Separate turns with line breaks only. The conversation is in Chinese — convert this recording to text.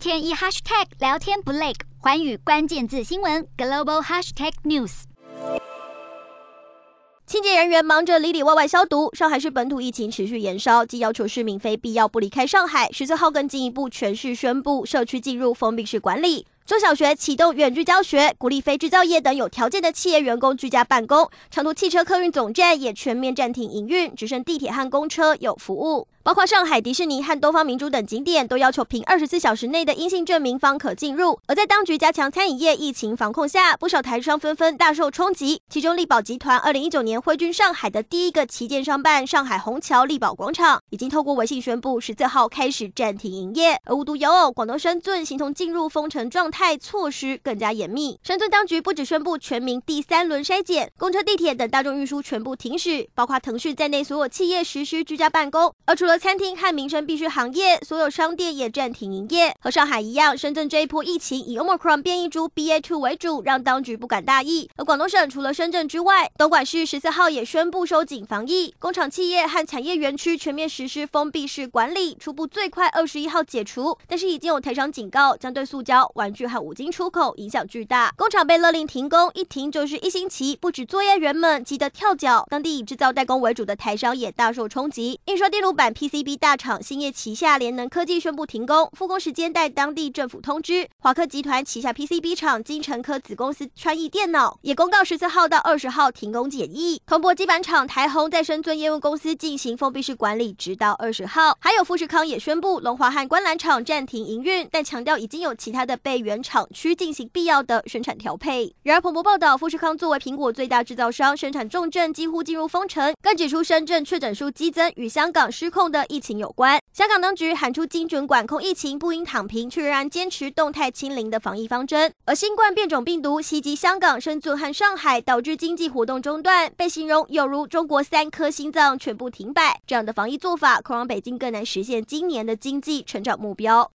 天一 hashtag 聊天不累，寰宇关键字新闻 global hashtag news。
清洁人员忙着里里外外消毒。上海市本土疫情持续延烧，既要求市民非必要不离开上海，十四号更进一步全市宣布社区进入封闭式管理。中小学启动远距教学，鼓励非制造业等有条件的企业员工居家办公。长途汽车客运总站也全面暂停营运，只剩地铁和公车有服务。包括上海迪士尼和东方明珠等景点，都要求凭二十四小时内的阴性证明方可进入。而在当局加强餐饮业疫情防控下，不少台商纷纷大受冲击。其中，力宝集团二零一九年挥军上海的第一个旗舰商办上海虹桥力宝广场，已经透过微信宣布十四号开始暂停营业。而无独有偶，广东深圳形同进入封城状态，措施更加严密。深圳当局不止宣布全民第三轮筛检，公车、地铁等大众运输全部停驶，包括腾讯在内所有企业实施居家办公。而除餐厅和民生必需行业，所有商店也暂停营业。和上海一样，深圳这一波疫情以 Omicron 变异株 BA.2 为主，让当局不敢大意。而广东省除了深圳之外，东莞市十四号也宣布收紧防疫，工厂、企业和产业园区全面实施封闭式管理，初步最快二十一号解除。但是已经有台商警告，将对塑胶、玩具和五金出口影响巨大。工厂被勒令停工，一停就是一星期，不止作业员们急得跳脚，当地以制造代工为主的台商也大受冲击。印刷电路板 PCB。大厂兴业旗下联能科技宣布停工，复工时间待当地政府通知。华科集团旗下 PCB 厂金城科子公司川易电脑也公告十四号到二十号停工检疫。铜箔基板厂台宏在深圳业务公司进行封闭式管理，直到二十号。还有富士康也宣布龙华和观澜厂暂停营运，但强调已经有其他的备援厂区进行必要的生产调配。然而，彭博报道，富士康作为苹果最大制造商，生产重镇几乎进入封城，更指出深圳确诊数激增与香港失控的疫情。有关，香港当局喊出精准管控疫情，不应躺平，却仍然坚持动态清零的防疫方针。而新冠变种病毒袭击香港、深圳和上海，导致经济活动中断，被形容有如中国三颗心脏全部停摆。这样的防疫做法，恐让北京更难实现今年的经济成长目标。